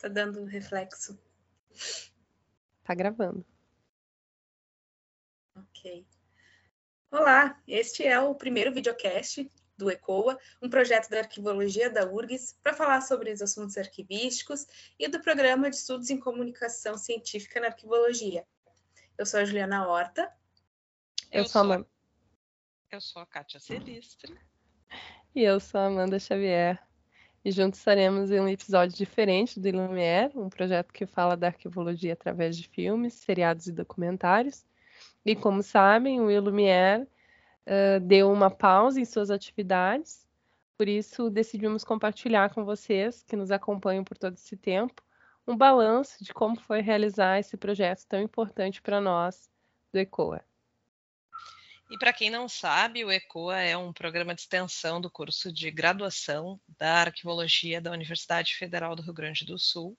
Tá dando reflexo. Tá gravando. Ok. Olá, este é o primeiro videocast do ECOA, um projeto da arquivologia da URGS, para falar sobre os assuntos arquivísticos e do Programa de Estudos em Comunicação Científica na Arquivologia. Eu sou a Juliana Horta. Eu, eu sou a. Eu sou a Kátia Celistre. E eu sou a Amanda Xavier. E juntos estaremos em um episódio diferente do Ilumier, um projeto que fala da arquivologia através de filmes, seriados e documentários. E como sabem, o Ilumier uh, deu uma pausa em suas atividades, por isso decidimos compartilhar com vocês, que nos acompanham por todo esse tempo, um balanço de como foi realizar esse projeto tão importante para nós do ECOA. E para quem não sabe, o ECOA é um programa de extensão do curso de graduação da Arquivologia da Universidade Federal do Rio Grande do Sul,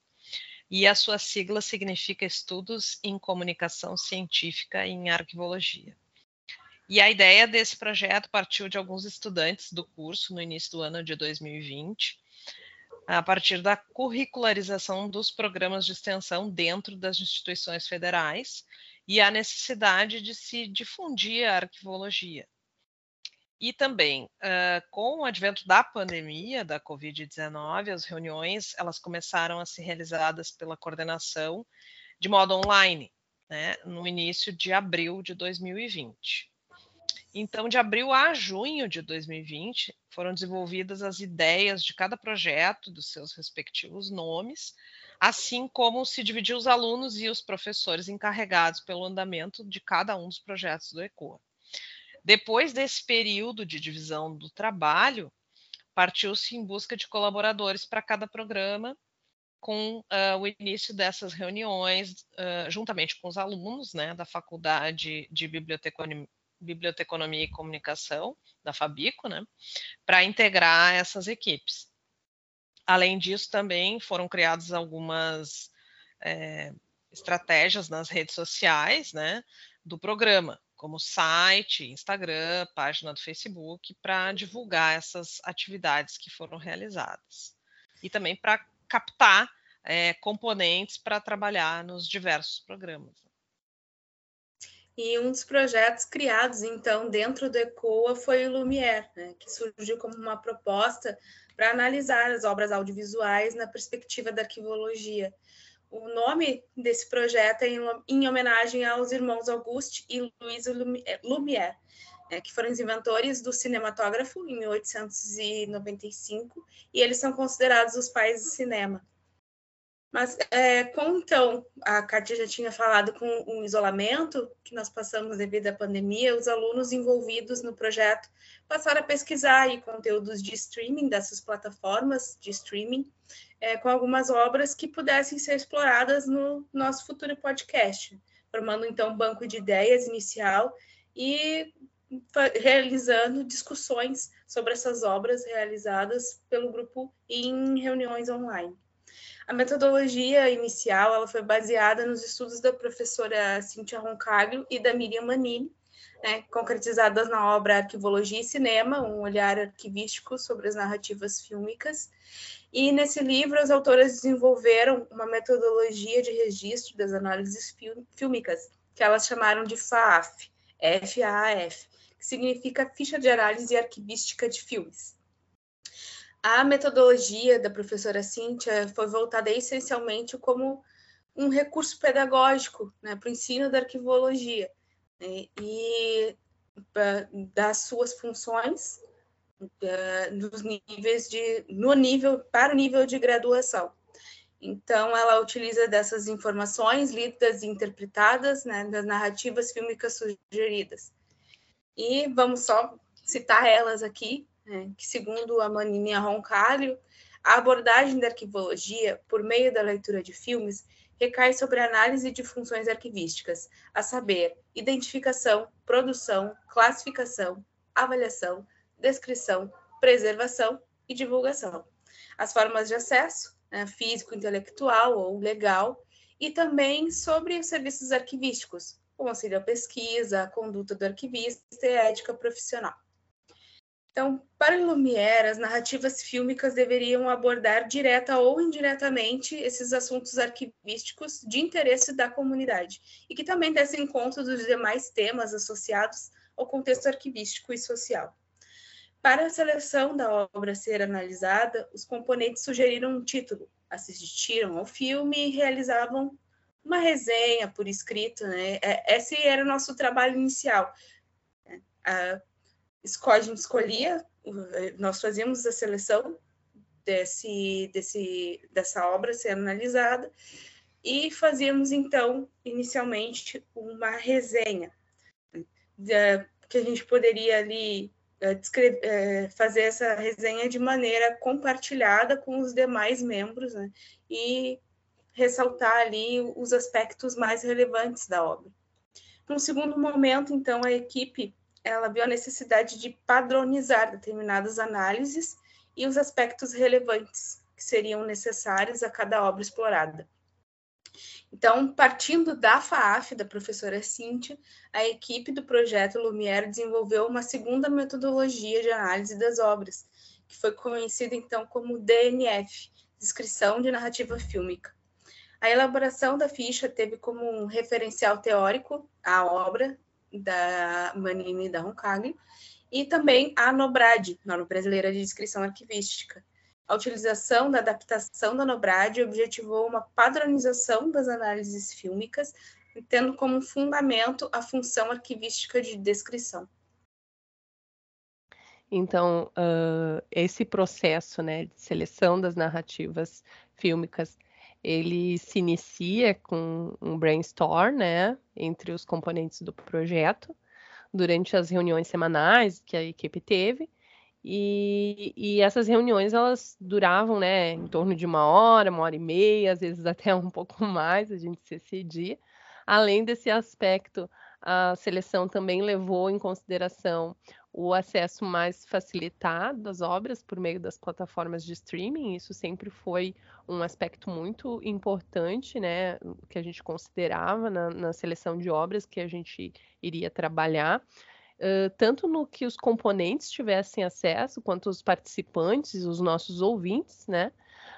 e a sua sigla significa Estudos em Comunicação Científica em Arquivologia. E a ideia desse projeto partiu de alguns estudantes do curso no início do ano de 2020, a partir da curricularização dos programas de extensão dentro das instituições federais e a necessidade de se difundir a arquivologia. E também, uh, com o advento da pandemia da Covid-19, as reuniões elas começaram a ser realizadas pela coordenação de modo online, né, no início de abril de 2020. Então, de abril a junho de 2020, foram desenvolvidas as ideias de cada projeto, dos seus respectivos nomes, assim como se dividiu os alunos e os professores encarregados pelo andamento de cada um dos projetos do ECOA. Depois desse período de divisão do trabalho, partiu-se em busca de colaboradores para cada programa, com uh, o início dessas reuniões, uh, juntamente com os alunos né, da Faculdade de Biblioteconomia Biblioteconomia e Comunicação, da Fabico, né, para integrar essas equipes. Além disso, também foram criadas algumas é, estratégias nas redes sociais né, do programa, como site, Instagram, página do Facebook, para divulgar essas atividades que foram realizadas. E também para captar é, componentes para trabalhar nos diversos programas. E um dos projetos criados, então, dentro do ECOA foi o Lumière, né, que surgiu como uma proposta para analisar as obras audiovisuais na perspectiva da arquivologia. O nome desse projeto é em, homenagem aos irmãos Auguste e Louis Lumière, né, que foram os inventores do cinematógrafo em 1895, e eles são considerados os pais do cinema. Mas, é, como então a Kátia já tinha falado com o isolamento que nós passamos devido à pandemia, os alunos envolvidos no projeto passaram a pesquisar aí, conteúdos de streaming dessas plataformas de streaming, é, com algumas obras que pudessem ser exploradas no nosso futuro podcast, formando então um banco de ideias inicial e realizando discussões sobre essas obras realizadas pelo grupo em reuniões online. A metodologia inicial ela foi baseada nos estudos da professora Cíntia Roncaglio e da Miriam Manini, né, concretizadas na obra Arquivologia e Cinema, um olhar arquivístico sobre as narrativas fílmicas. E nesse livro, as autoras desenvolveram uma metodologia de registro das análises fílmicas, que elas chamaram de FAAF, F-A-A-F, que significa Ficha de Análise Arquivística de Filmes. A metodologia da professora Cíntia foi voltada essencialmente como um recurso pedagógico né, para o ensino da arquivologia né, e das suas funções nos níveis de no nível para o nível de graduação. Então, ela utiliza dessas informações lidas e interpretadas né, das narrativas fílmicas sugeridas. E vamos só citar elas aqui, né, que, segundo a Manininha Roncalho, a abordagem da arquivologia, por meio da leitura de filmes, recai sobre a análise de funções arquivísticas, a saber, identificação, produção, classificação, avaliação, descrição, preservação e divulgação. As formas de acesso, né, físico, intelectual ou legal, e também sobre os serviços arquivísticos, como auxílio à pesquisa, a conduta do arquivista e a ética profissional. Então, para Lumière, as narrativas fílmicas deveriam abordar direta ou indiretamente esses assuntos arquivísticos de interesse da comunidade e que também dessem conta dos demais temas associados ao contexto arquivístico e social. Para a seleção da obra ser analisada, os componentes sugeriram um título, assistiram ao filme e realizavam uma resenha por escrito, né? É, esse era o nosso trabalho inicial. A, a gente escolhia, nós fazíamos a seleção desse, desse, dessa obra ser analisada e fazíamos então inicialmente uma resenha que a gente poderia ali é, é, fazer essa resenha de maneira compartilhada com os demais membros né, e ressaltar ali os aspectos mais relevantes da obra. Num segundo momento, então, a equipe ela viu a necessidade de padronizar determinadas análises e os aspectos relevantes que seriam necessários a cada obra explorada. Então, partindo da FAAF, da professora Cíntia, a equipe do projeto Lumière desenvolveu uma segunda metodologia de análise das obras, que foi conhecida então como DNF, Descrição de Narrativa Fílmica. A elaboração da ficha teve como um referencial teórico a obra da Manini e da Roncaglia, e também a NOBRAD, Norma Brasileira de Descrição Arquivística, a utilização da adaptação da Nobrad objetivou uma padronização das análises fílmicas, tendo como fundamento a função arquivística de descrição. Então, uh, esse processo né, de seleção das narrativas fílmicas, ele se inicia com um brainstorm né, entre os componentes do projeto, durante as reuniões semanais que a equipe teve, e, e, essas reuniões elas duravam, né, em torno de uma hora, uma hora e meia, às vezes até um pouco mais, a gente se decidia. Além desse aspecto, a seleção também levou em consideração o acesso mais facilitado às obras por meio das plataformas de streaming. Isso sempre foi um aspecto muito importante, né, que a gente considerava na, na seleção de obras que a gente iria trabalhar tanto no que os componentes tivessem acesso, quanto os participantes, os nossos ouvintes, né?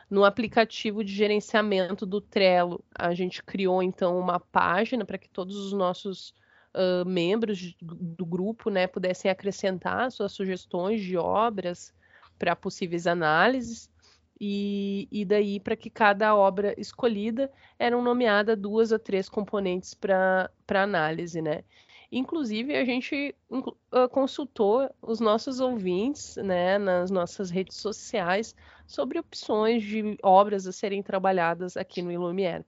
No aplicativo de gerenciamento do Trello, a gente criou então uma página para que todos os nossos uh, membros do grupo né, pudessem acrescentar suas sugestões de obras para possíveis análises. E, e daí, para que cada obra escolhida eram nomeadas duas ou três componentes para análise, né? Inclusive, a gente consultou os nossos ouvintes né, nas nossas redes sociais sobre opções de obras a serem trabalhadas aqui no Ilumiere.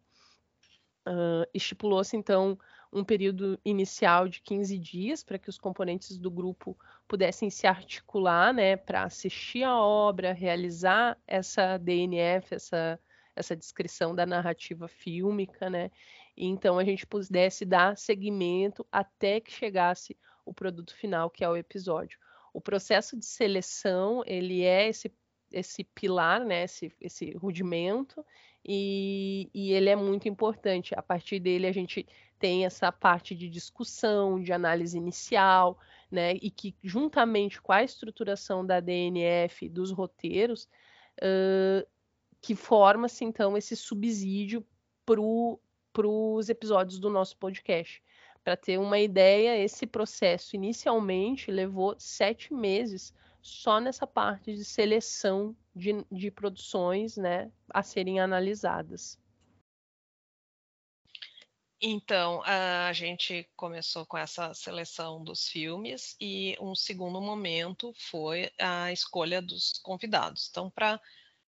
Uh, Estipulou-se, então, um período inicial de 15 dias para que os componentes do grupo pudessem se articular né, para assistir a obra, realizar essa DNF, essa, essa descrição da narrativa fílmica, né, e então a gente pudesse dar seguimento até que chegasse o produto final, que é o episódio. O processo de seleção, ele é esse, esse pilar, né, esse, esse rudimento, e, e ele é muito importante. A partir dele, a gente tem essa parte de discussão, de análise inicial, né, e que juntamente com a estruturação da DNF, dos roteiros, uh, que forma-se então esse subsídio para os episódios do nosso podcast. Para ter uma ideia, esse processo inicialmente levou sete meses só nessa parte de seleção de, de produções né, a serem analisadas. Então, a gente começou com essa seleção dos filmes e um segundo momento foi a escolha dos convidados. Então, para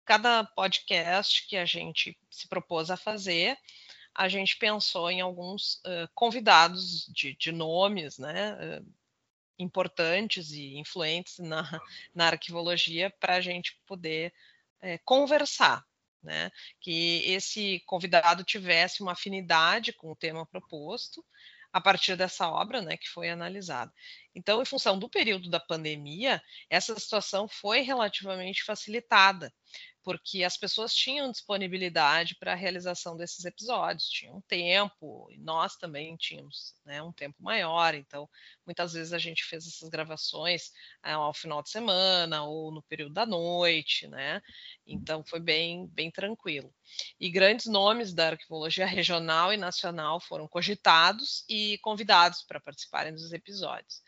cada podcast que a gente se propôs a fazer, a gente pensou em alguns uh, convidados de, de, nomes, né, uh, importantes e influentes na, na arquivologia para a gente poder uh, conversar, né, que esse convidado tivesse uma afinidade com o tema proposto a partir dessa obra, né, que foi analisada. Então, em função do período da pandemia, essa situação foi relativamente facilitada, porque as pessoas tinham disponibilidade para a realização desses episódios, tinham tempo, e nós também tínhamos né, um tempo maior, então muitas vezes a gente fez essas gravações é, ao final de semana ou no período da noite, né? Então foi bem, bem tranquilo. E grandes nomes da arquivologia regional e nacional foram cogitados e convidados para participarem dos episódios.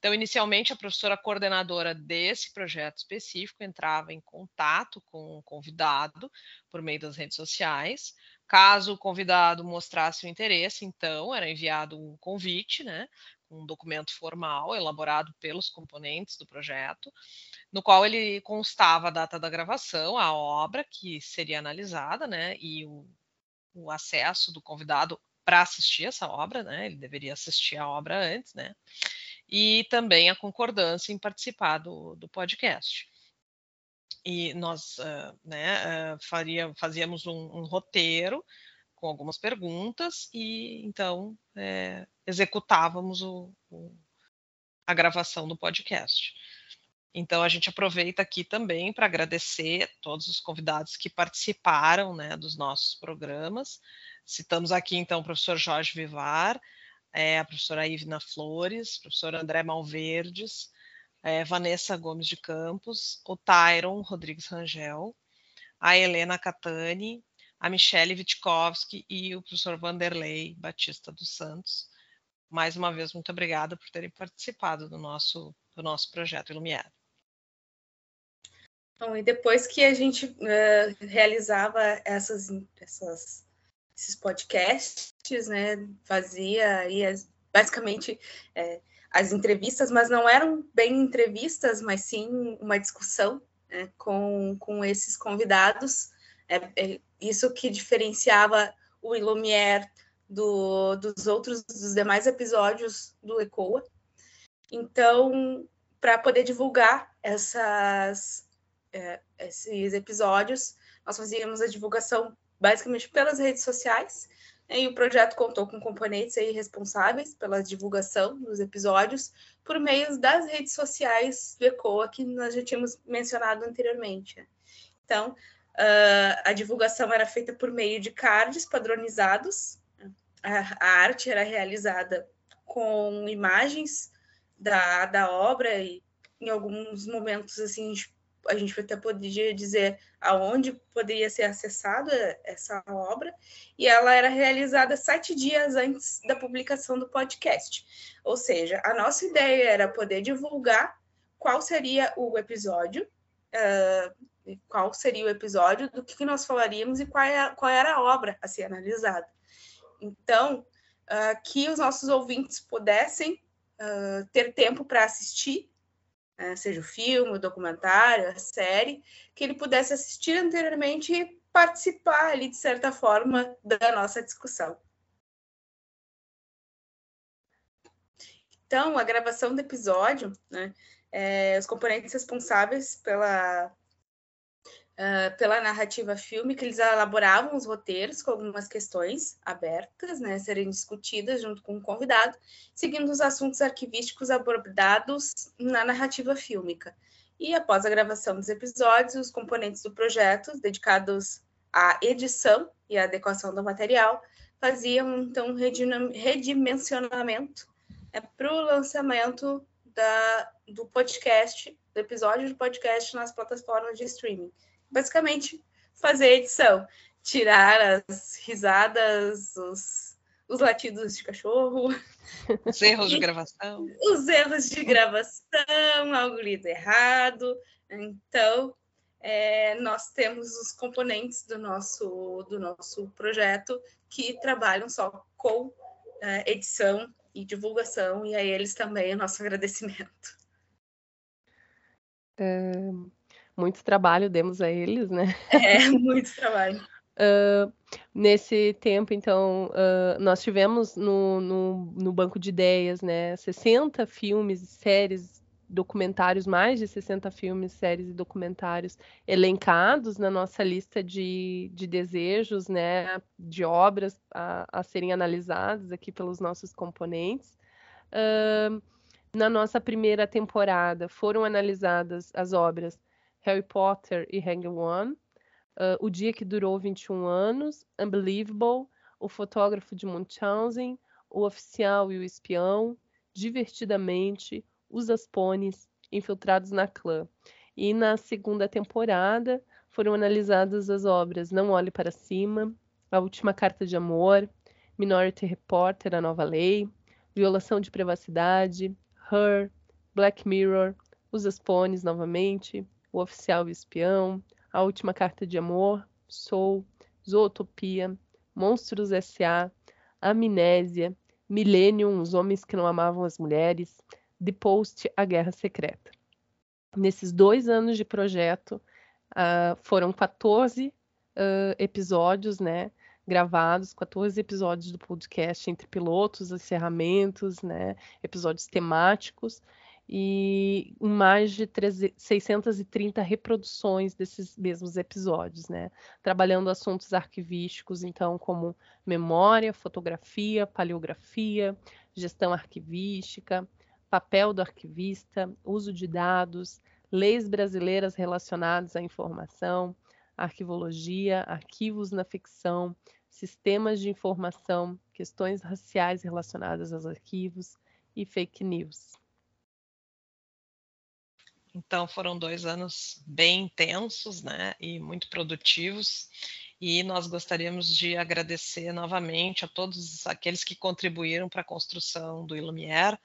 Então, inicialmente, a professora coordenadora desse projeto específico entrava em contato com o convidado por meio das redes sociais. Caso o convidado mostrasse o interesse, então, era enviado um convite, né, um documento formal elaborado pelos componentes do projeto, no qual ele constava a data da gravação, a obra que seria analisada, né, e o, o acesso do convidado para assistir essa obra, né, ele deveria assistir a obra antes, né, e também a concordância em participar do, do podcast. E nós uh, né, uh, faria, fazíamos um, um, roteiro com algumas perguntas e então é, executávamos o, o, a gravação do podcast. Então a gente aproveita aqui também para agradecer todos os convidados que participaram né, dos nossos programas. Citamos aqui então o professor Jorge Vivar, é, a professora Ivna Flores, professor André Malverdes, é, Vanessa Gomes de Campos, o Tyron Rodrigues Rangel, a Helena Catani, a Michele Witkowski e o professor Vanderlei Batista dos Santos. Mais uma vez, muito obrigada por terem participado do nosso, do nosso projeto Ilumiar. Bom, e depois que a gente uh, realizava essas, essas esses podcasts, né? Fazia aí as, basicamente é, as entrevistas, mas não eram bem entrevistas, mas sim uma discussão né, com, com esses convidados. É, é, isso que diferenciava o Ilumière do, dos outros, dos demais episódios do ECOA. Então, para poder divulgar essas, é, esses episódios, nós fazíamos a divulgação basicamente pelas redes sociais. Né, e o projeto contou com componentes aí responsáveis pela divulgação dos episódios por meio das redes sociais do ECOA, que nós já tínhamos mencionado anteriormente. Então, uh, a divulgação era feita por meio de cards padronizados, a, a arte era realizada com imagens da, da obra e em alguns momentos assim a gente até poderia dizer aonde poderia ser acessado essa obra, e ela era realizada sete dias antes da publicação do podcast. Ou seja, a nossa ideia era poder divulgar qual seria o episódio, uh, qual seria o episódio, do que nós falaríamos e qual, é, qual era a obra a ser analisada. Então, uh, que os nossos ouvintes pudessem uh, ter tempo para assistir seja o filme, o documentário, a série, que ele pudesse assistir anteriormente e participar ali, de certa forma, da nossa discussão. Então, a gravação do episódio, né, é, os componentes responsáveis pela uh, pela narrativa fílmica, eles elaboravam os roteiros com algumas questões abertas, né, serem discutidas junto com o convidado, seguindo os assuntos arquivísticos abordados na narrativa fílmica. E após a gravação dos episódios, os componentes do projeto, dedicados à edição e à adequação do material, faziam então um redimensionamento é, para o lançamento da, do podcast, do episódio do podcast nas plataformas de streaming basicamente fazer edição, tirar as risadas, os, os latidos de cachorro, os erros de gravação, os erros de gravação, algo lido errado. Então, é, nós temos os componentes do nosso, do nosso projeto que trabalham só com é, edição e divulgação, e a eles também o nosso agradecimento. É, muito trabalho demos a eles, né? É, muito trabalho. Uh, nesse tempo, então, uh, nós tivemos no, no, no, banco de ideias, né, 60 filmes, séries, documentários, mais de 60 filmes, séries e documentários elencados na nossa lista de, de desejos, né, de obras a, a serem analisadas aqui pelos nossos componentes. Uh, Na nossa primeira temporada foram analisadas as obras Harry Potter e Hang One, uh, O Dia que Durou 21 Anos, Unbelievable, O Fotógrafo de Munchausen, O Oficial e o Espião, Divertidamente, Os Aspones, Infiltrados na Clã. E na segunda temporada foram analisadas as obras Não Olhe para Cima, A Última Carta de Amor, Minority Reporter, A Nova Lei, Violação de Privacidade, Her, Black Mirror, Os Aspones novamente, O Oficial Espião, A Última Carta de Amor, Soul, Zootopia, Monstros S.A., Amnésia, Millennium, Os Homens que Não Amavam as Mulheres, The Post, A Guerra Secreta. Nesses dois anos de projeto, uh, foram 14 uh, episódios, né? Gravados, 14 episódios do podcast entre pilotos, encerramentos, né? Episódios temáticos e mais de 3, 630 reproduções desses mesmos episódios, né? Trabalhando assuntos arquivísticos, então, como memória, fotografia, paleografia, gestão arquivística, papel do arquivista, uso de dados, leis brasileiras relacionadas à informação, arquivologia, arquivos na ficção, sistemas de informação, questões raciais relacionadas aos arquivos e fake news. Então foram dois anos bem intensos, né, e muito produtivos. E nós gostaríamos de agradecer novamente a todos aqueles que contribuíram para a construção do Ilumier,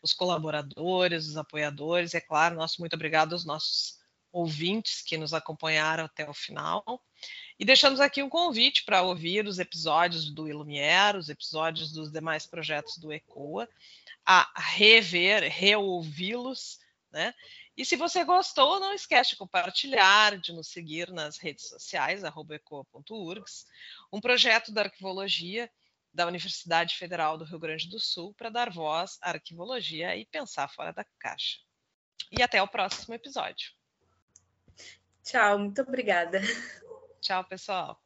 os colaboradores, os apoiadores, e é claro, nosso muito obrigado aos nossos ouvintes que nos acompanharam até o final. E deixamos aqui um convite para ouvir os episódios do Ilumier, os episódios dos demais projetos do ECOA, a rever, reouvi-los, né? E se você gostou, não esquece de compartilhar, de nos seguir nas redes sociais, ecoa.urgs, um projeto da arquivologia da Universidade Federal do Rio Grande do Sul para dar voz à arquivologia e pensar fora da caixa. E até o próximo episódio. Tchau, muito obrigada. Tchau, pessoal.